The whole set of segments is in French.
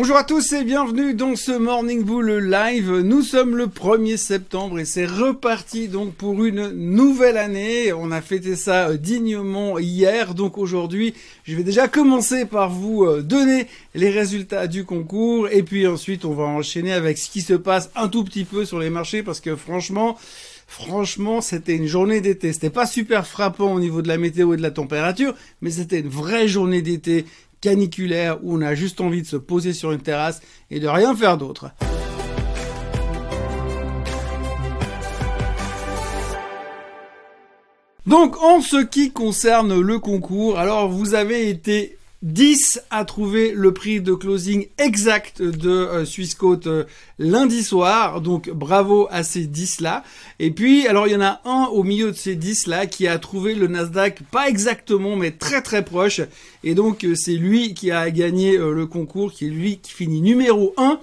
Bonjour à tous et bienvenue dans ce Morning Bull Live. Nous sommes le 1er septembre et c'est reparti donc pour une nouvelle année. On a fêté ça euh, dignement hier. Donc aujourd'hui, je vais déjà commencer par vous euh, donner les résultats du concours et puis ensuite on va enchaîner avec ce qui se passe un tout petit peu sur les marchés parce que franchement, Franchement, c'était une journée d'été. C'était pas super frappant au niveau de la météo et de la température, mais c'était une vraie journée d'été caniculaire où on a juste envie de se poser sur une terrasse et de rien faire d'autre. Donc en ce qui concerne le concours, alors vous avez été 10 à trouver le prix de closing exact de euh, Swissquote euh, lundi soir. Donc bravo à ces 10 là. Et puis alors il y en a un au milieu de ces 10 là qui a trouvé le Nasdaq pas exactement mais très très proche. Et donc euh, c'est lui qui a gagné le concours, qui est lui qui finit numéro 1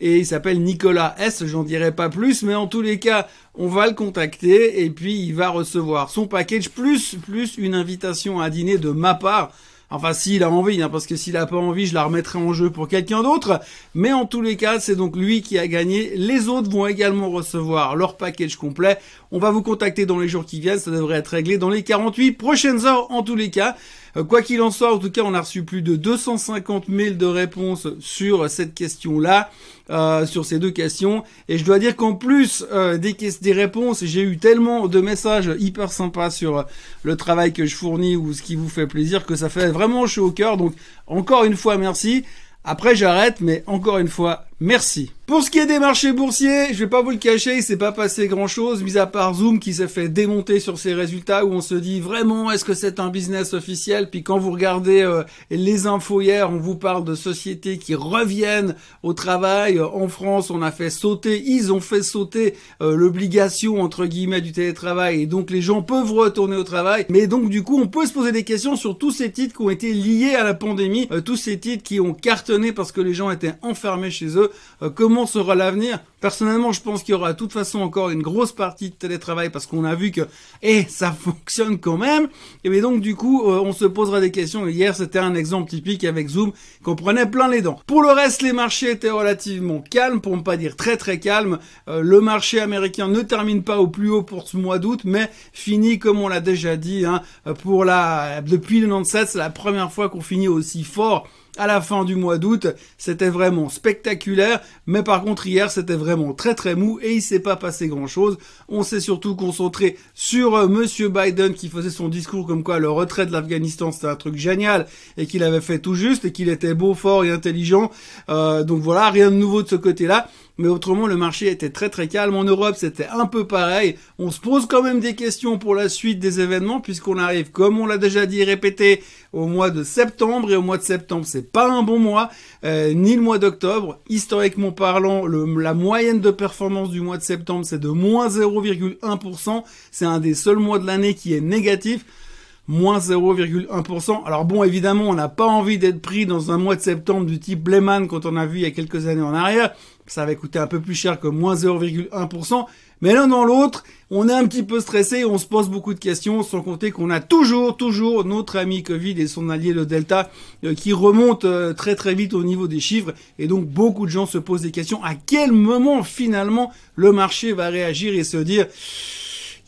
et il s'appelle Nicolas S. J'en dirai pas plus, mais en tous les cas, on va le contacter et puis il va recevoir son package plus plus une invitation à dîner de ma part Enfin, s'il a envie, hein, parce que s'il a pas envie, je la remettrai en jeu pour quelqu'un d'autre. Mais en tous les cas, c'est donc lui qui a gagné. Les autres vont également recevoir leur package complet. On va vous contacter dans les jours qui viennent. Ça devrait être réglé dans les 48 prochaines heures en tous les cas. Euh, quoi qu'il en soit, en tout cas, on a reçu plus de 250 mails de réponses sur cette question-là, euh, sur ces deux questions. Et je dois dire qu'en plus euh, des, des réponses, j'ai eu tellement de messages hyper sympas sur le travail que je fournis ou ce qui vous fait plaisir que ça fait vraiment chaud au cœur. Donc, encore une fois, merci. Après, j'arrête, mais encore une fois, merci. Pour ce qui est des marchés boursiers, je vais pas vous le cacher, il s'est pas passé grand chose, mis à part Zoom qui s'est fait démonter sur ses résultats où on se dit vraiment est-ce que c'est un business officiel? Puis quand vous regardez euh, les infos hier, on vous parle de sociétés qui reviennent au travail. En France, on a fait sauter, ils ont fait sauter euh, l'obligation entre guillemets du télétravail et donc les gens peuvent retourner au travail. Mais donc du coup, on peut se poser des questions sur tous ces titres qui ont été liés à la pandémie, euh, tous ces titres qui ont cartonné parce que les gens étaient enfermés chez eux. Comment sera l'avenir Personnellement, je pense qu'il y aura de toute façon encore une grosse partie de télétravail parce qu'on a vu que, eh, ça fonctionne quand même. Et donc, du coup, euh, on se posera des questions. Hier, c'était un exemple typique avec Zoom qu'on prenait plein les dents. Pour le reste, les marchés étaient relativement calmes, pour ne pas dire très très calmes. Euh, le marché américain ne termine pas au plus haut pour ce mois d'août, mais finit, comme on l'a déjà dit, hein, pour la, depuis le 97, c'est la première fois qu'on finit aussi fort à la fin du mois d'août. C'était vraiment spectaculaire, mais par contre hier c'était vraiment très très mou et il s'est pas passé grand chose. On s'est surtout concentré sur euh, Monsieur Biden qui faisait son discours comme quoi le retrait de l'Afghanistan c'était un truc génial et qu'il avait fait tout juste et qu'il était beau, fort et intelligent. Euh, donc voilà, rien de nouveau de ce côté-là mais autrement le marché était très très calme. En Europe, c'était un peu pareil. On se pose quand même des questions pour la suite des événements puisqu'on arrive, comme on l'a déjà dit et répété, au mois de septembre et au mois de septembre, c'est pas un bon mois, euh, ni le mois d'octobre. Historiquement parlant, la moyenne de performance du mois de septembre, c'est de moins 0,1%. C'est un des seuls mois de l'année qui est négatif moins 0,1%. Alors bon, évidemment, on n'a pas envie d'être pris dans un mois de septembre du type Lehman quand on a vu il y a quelques années en arrière. Ça avait coûté un peu plus cher que moins 0,1%. Mais l'un dans l'autre, on est un petit peu stressé, on se pose beaucoup de questions, sans compter qu'on a toujours, toujours notre ami Covid et son allié le Delta euh, qui remonte euh, très très vite au niveau des chiffres. Et donc beaucoup de gens se posent des questions. À quel moment finalement le marché va réagir et se dire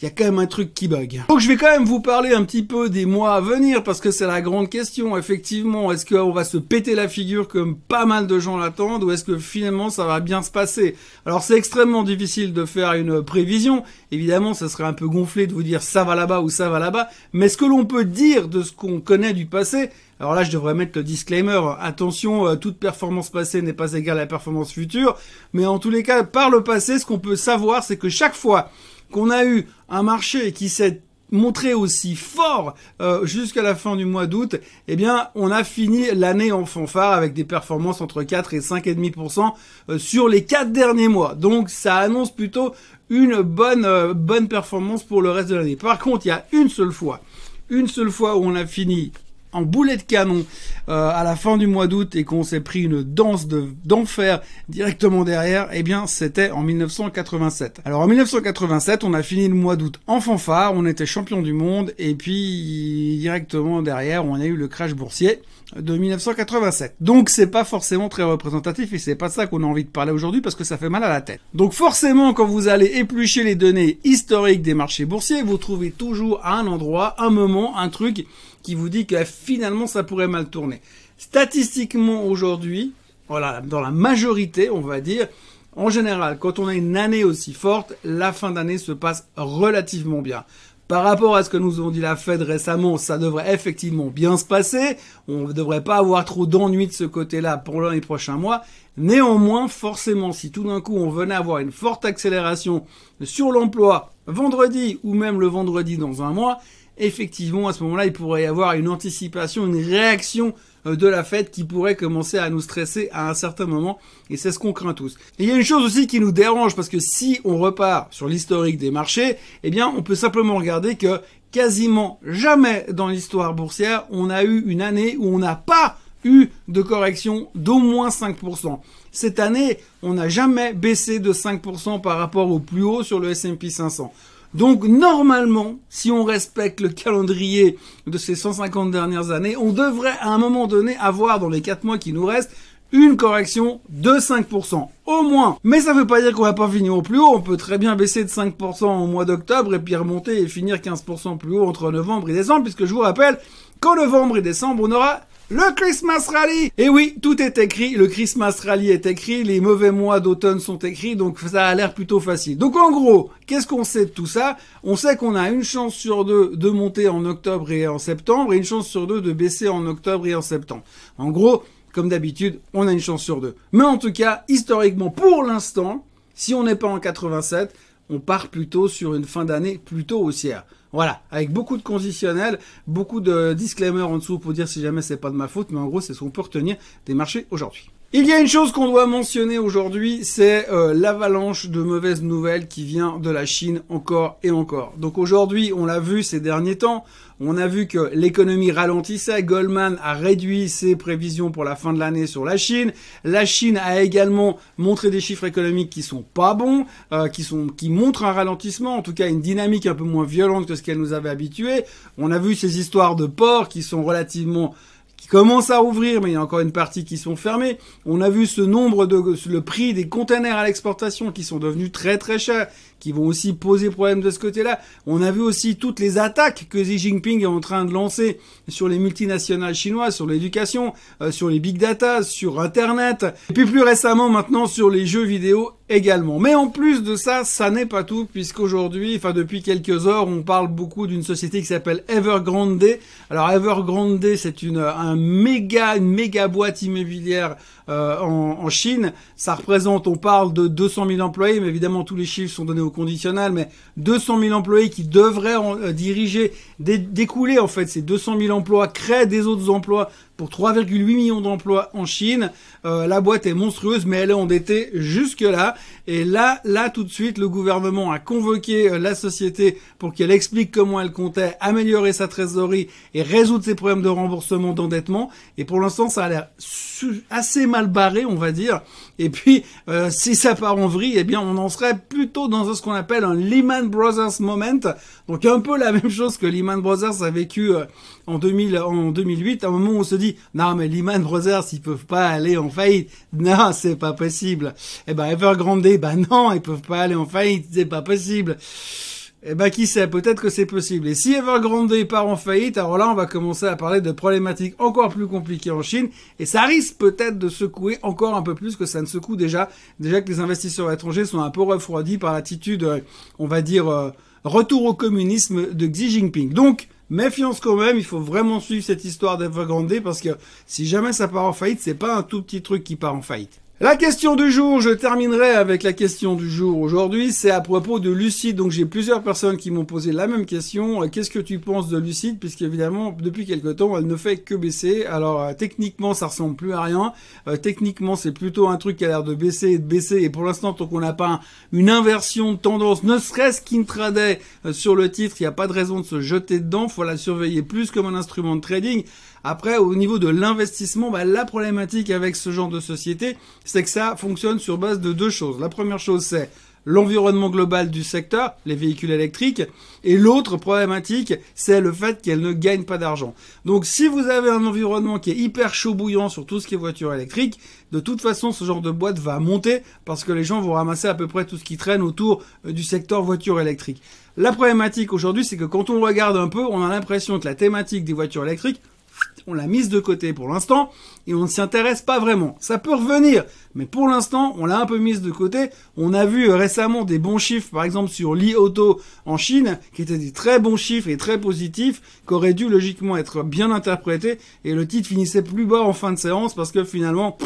il y a quand même un truc qui bug. Donc je vais quand même vous parler un petit peu des mois à venir parce que c'est la grande question. Effectivement, est-ce qu'on va se péter la figure comme pas mal de gens l'attendent ou est-ce que finalement ça va bien se passer? Alors c'est extrêmement difficile de faire une prévision. Évidemment, ça serait un peu gonflé de vous dire ça va là-bas ou ça va là-bas. Mais ce que l'on peut dire de ce qu'on connaît du passé, alors là, je devrais mettre le disclaimer. Attention, euh, toute performance passée n'est pas égale à la performance future. Mais en tous les cas, par le passé, ce qu'on peut savoir, c'est que chaque fois qu'on a eu un marché qui s'est montré aussi fort euh, jusqu'à la fin du mois d'août, eh bien, on a fini l'année en fanfare avec des performances entre 4 et 5,5% euh, sur les 4 derniers mois. Donc, ça annonce plutôt une bonne euh, bonne performance pour le reste de l'année. Par contre, il y a une seule fois, une seule fois où on a fini en boulet de canon euh, à la fin du mois d'août et qu'on s'est pris une danse de d'enfer directement derrière, eh bien c'était en 1987. Alors en 1987, on a fini le mois d'août en fanfare, on était champion du monde et puis directement derrière, on a eu le crash boursier de 1987. Donc c'est pas forcément très représentatif et c'est pas ça qu'on a envie de parler aujourd'hui parce que ça fait mal à la tête. Donc forcément quand vous allez éplucher les données historiques des marchés boursiers, vous trouvez toujours à un endroit, un moment, un truc qui vous dit que finalement ça pourrait mal tourner. Statistiquement aujourd'hui, voilà, dans la majorité, on va dire, en général, quand on a une année aussi forte, la fin d'année se passe relativement bien. Par rapport à ce que nous ont dit la Fed récemment, ça devrait effectivement bien se passer. On ne devrait pas avoir trop d'ennuis de ce côté-là pour les prochains mois. Néanmoins, forcément, si tout d'un coup on venait avoir une forte accélération sur l'emploi vendredi ou même le vendredi dans un mois, effectivement, à ce moment-là, il pourrait y avoir une anticipation, une réaction euh, de la fête qui pourrait commencer à nous stresser à un certain moment, et c'est ce qu'on craint tous. Il y a une chose aussi qui nous dérange, parce que si on repart sur l'historique des marchés, eh bien, on peut simplement regarder que quasiment jamais dans l'histoire boursière, on a eu une année où on n'a pas eu de correction d'au moins 5%. Cette année, on n'a jamais baissé de 5% par rapport au plus haut sur le S&P 500. Donc normalement, si on respecte le calendrier de ces 150 dernières années, on devrait à un moment donné avoir dans les 4 mois qui nous restent une correction de 5%, au moins. Mais ça ne veut pas dire qu'on va pas finir au plus haut, on peut très bien baisser de 5% au mois d'octobre et puis remonter et finir 15% plus haut entre novembre et décembre, puisque je vous rappelle qu'en novembre et décembre, on aura le Christmas Rally Et oui, tout est écrit, le Christmas Rally est écrit, les mauvais mois d'automne sont écrits, donc ça a l'air plutôt facile. Donc en gros, qu'est-ce qu'on sait de tout ça? On sait qu'on a une chance sur deux de monter en octobre et en septembre, et une chance sur deux de baisser en octobre et en septembre. En gros, comme d'habitude, on a une chance sur deux. Mais en tout cas, historiquement, pour l'instant, si on n'est pas en 87, on part plutôt sur une fin d'année plutôt haussière. Voilà, avec beaucoup de conditionnels, beaucoup de disclaimers en dessous pour dire si jamais c'est pas de ma faute, mais en gros c'est ce qu'on peut retenir des marchés aujourd'hui. Il y a une chose qu'on doit mentionner aujourd'hui, c'est euh, l'avalanche de mauvaises nouvelles qui vient de la Chine encore et encore. Donc aujourd'hui, on l'a vu ces derniers temps, on a vu que l'économie ralentissait, Goldman a réduit ses prévisions pour la fin de l'année sur la Chine. La Chine a également montré des chiffres économiques qui sont pas bons, euh, qui sont qui montrent un ralentissement, en tout cas une dynamique un peu moins violente que ce qu'elle nous avait habitué. On a vu ces histoires de ports qui sont relativement commencent à rouvrir, mais il y a encore une partie qui sont fermées. On a vu ce nombre de, le prix des containers à l'exportation qui sont devenus très très chers, qui vont aussi poser problème de ce côté-là. On a vu aussi toutes les attaques que Xi Jinping est en train de lancer sur les multinationales chinoises, sur l'éducation, euh, sur les big data, sur Internet, et puis plus récemment maintenant sur les jeux vidéo également. Mais en plus de ça, ça n'est pas tout, puisqu'aujourd'hui, enfin depuis quelques heures, on parle beaucoup d'une société qui s'appelle Evergrande. Alors Evergrande, c'est une un méga, une méga boîte immobilière euh, en, en, Chine. Ça représente, on parle de 200 000 employés, mais évidemment tous les chiffres sont donnés au conditionnel, mais 200 000 employés qui devraient euh, diriger, découler en fait ces 200 000 emplois, créer des autres emplois pour 3,8 millions d'emplois en Chine. Euh, la boîte est monstrueuse, mais elle est endettée jusque-là. Et là, là, tout de suite, le gouvernement a convoqué euh, la société pour qu'elle explique comment elle comptait améliorer sa trésorerie et résoudre ses problèmes de remboursement d'endettement. Et pour l'instant, ça a l'air assez mal barré, on va dire. Et puis, euh, si ça part en vrille, eh bien, on en serait plutôt dans ce qu'on appelle un Lehman Brothers moment. Donc, un peu la même chose que Lehman Brothers a vécu en, 2000, en 2008, à un moment où on se dit, non, mais Lehman Brothers, ils peuvent pas aller en faillite. Non, c'est pas possible. Eh ben, Evergrande, ben non, ils peuvent pas aller en faillite, c'est pas possible. Eh ben, qui sait, peut-être que c'est possible. Et si Evergrande part en faillite, alors là, on va commencer à parler de problématiques encore plus compliquées en Chine, et ça risque peut-être de secouer encore un peu plus que ça ne secoue déjà. Déjà que les investisseurs étrangers sont un peu refroidis par l'attitude, euh, on va dire, euh, retour au communisme de Xi Jinping. Donc, Méfiance quand même, il faut vraiment suivre cette histoire d'Evergrande parce que si jamais ça part en faillite, c'est pas un tout petit truc qui part en faillite. La question du jour, je terminerai avec la question du jour aujourd'hui, c'est à propos de Lucide. Donc j'ai plusieurs personnes qui m'ont posé la même question. Euh, qu'est-ce que tu penses de Lucide? Puisqu'évidemment, depuis quelque temps, elle ne fait que baisser. Alors euh, techniquement, ça ressemble plus à rien. Euh, techniquement, c'est plutôt un truc qui a l'air de baisser et de baisser. Et pour l'instant, tant qu'on n'a pas une inversion de tendance, ne serait-ce qu'intraday sur le titre, il n'y a pas de raison de se jeter dedans. Faut la surveiller plus comme un instrument de trading. Après, au niveau de l'investissement, bah, la problématique avec ce genre de société, c'est que ça fonctionne sur base de deux choses. La première chose, c'est l'environnement global du secteur, les véhicules électriques, et l'autre problématique, c'est le fait qu'elles ne gagnent pas d'argent. Donc si vous avez un environnement qui est hyper chaud bouillant sur tout ce qui est voiture électrique, de toute façon ce genre de boîte va monter parce que les gens vont ramasser à peu près tout ce qui traîne autour euh, du secteur voiture électrique. La problématique aujourd'hui, c'est que quand on regarde un peu, on a l'impression que la thématique des voitures électriques, on l'a mise de côté pour l'instant et on ne s'y intéresse pas vraiment. Ça peut revenir, mais pour l'instant, on l'a un peu mise de côté. On a vu récemment des bons chiffres, par exemple sur Li Auto en Chine, qui étaient des très bons chiffres et très positifs, qui auraient dû logiquement être bien interprétés, et le titre finissait plus bas en fin de séance parce que finalement,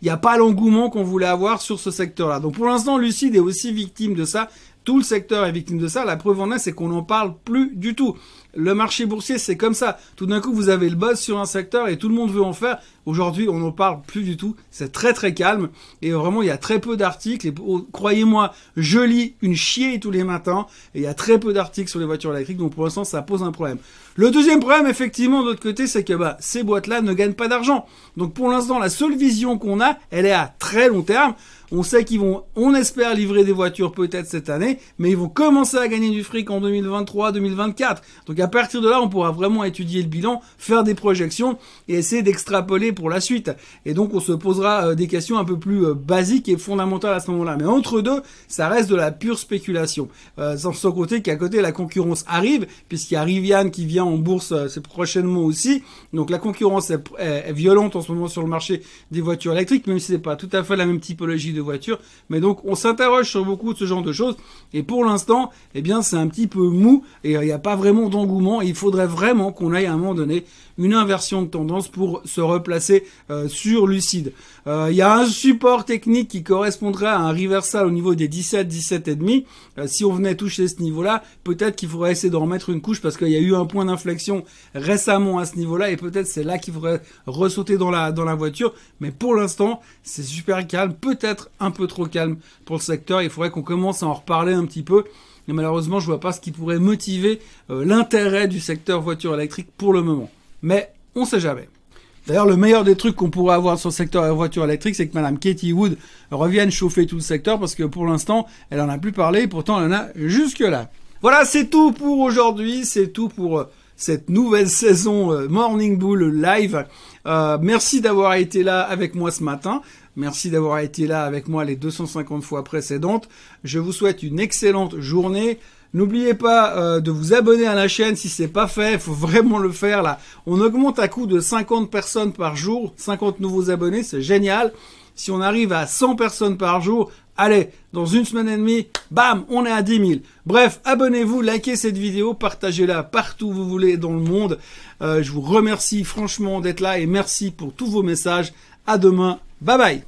il n'y a pas l'engouement qu'on voulait avoir sur ce secteur-là. Donc pour l'instant, Lucide est aussi victime de ça. Tout le secteur est victime de ça. La preuve en est, c'est qu'on n'en parle plus du tout. Le marché boursier, c'est comme ça. Tout d'un coup, vous avez le buzz sur un secteur et tout le monde veut en faire. Aujourd'hui, on n'en parle plus du tout. C'est très très calme et vraiment, il y a très peu d'articles. Et croyez-moi, je lis une chier tous les matins et il y a très peu d'articles sur les voitures électriques. Donc pour l'instant, ça pose un problème. Le deuxième problème, effectivement, de l'autre côté, c'est que bah, ces boîtes-là ne gagnent pas d'argent. Donc pour l'instant, la seule vision qu'on a, elle est à très long terme. On sait qu'ils vont, on espère livrer des voitures peut-être cette année, mais ils vont commencer à gagner du fric en 2023, 2024. Donc à partir de là, on pourra vraiment étudier le bilan, faire des projections et essayer d'extrapoler pour la suite. Et donc on se posera euh, des questions un peu plus euh, basiques et fondamentales à ce moment-là. Mais entre deux, ça reste de la pure spéculation. Euh, sans, sans compter qu'à côté la concurrence arrive, puisqu'il y a Rivian qui vient en bourse prochainement aussi. Donc la concurrence est, violente en ce moment sur le marché des voitures électriques, même si c'est pas tout à fait la même typologie de voitures. Mais donc on s'interroge sur beaucoup de ce genre de choses. Et pour l'instant, eh bien c'est un petit peu mou et il n'y a pas vraiment d'engouement. Il faudrait vraiment qu'on aille à un moment donné une inversion de tendance pour se replacer euh, sur Lucide. Euh, il y a un support technique qui correspondrait à un reversal au niveau des 17, 17 et demi. Euh, si on venait toucher ce niveau-là, peut-être qu'il faudrait essayer de remettre une couche parce qu'il y a eu un point d'inflexion récemment à ce niveau-là et peut-être c'est là qu'il faudrait ressauter dans la dans la voiture. Mais pour l'instant, c'est super calme, peut-être un peu trop calme pour le secteur. Il faudrait qu'on commence à en reparler un petit peu. Mais malheureusement, je vois pas ce qui pourrait motiver l'intérêt du secteur voiture électrique pour le moment mais on sait jamais. D'ailleurs, le meilleur des trucs qu'on pourrait avoir sur le secteur voiture électrique, c'est que Madame Katie Wood revienne chauffer tout le secteur parce que pour l'instant, elle en a plus parlé, pourtant elle en a jusque là. Voilà, c'est tout pour aujourd'hui, c'est tout pour euh, cette nouvelle saison euh, Morning Bull Live. Euh, merci d'avoir été là avec moi ce matin. Merci d'avoir été là avec moi les 250 fois précédentes. Je vous souhaite une excellente journée. N'oubliez pas euh, de vous abonner à la chaîne si c'est pas fait, il faut vraiment le faire là. On augmente à coup de 50 personnes par jour, 50 nouveaux abonnés, c'est génial. Si on arrive à 100 personnes par jour, allez, dans une semaine et demie, bam, on est à 10 000. Bref, abonnez-vous, likez cette vidéo, partagez-la partout où vous voulez dans le monde. Euh, je vous remercie franchement d'être là et merci pour tous vos messages. À demain, bye bye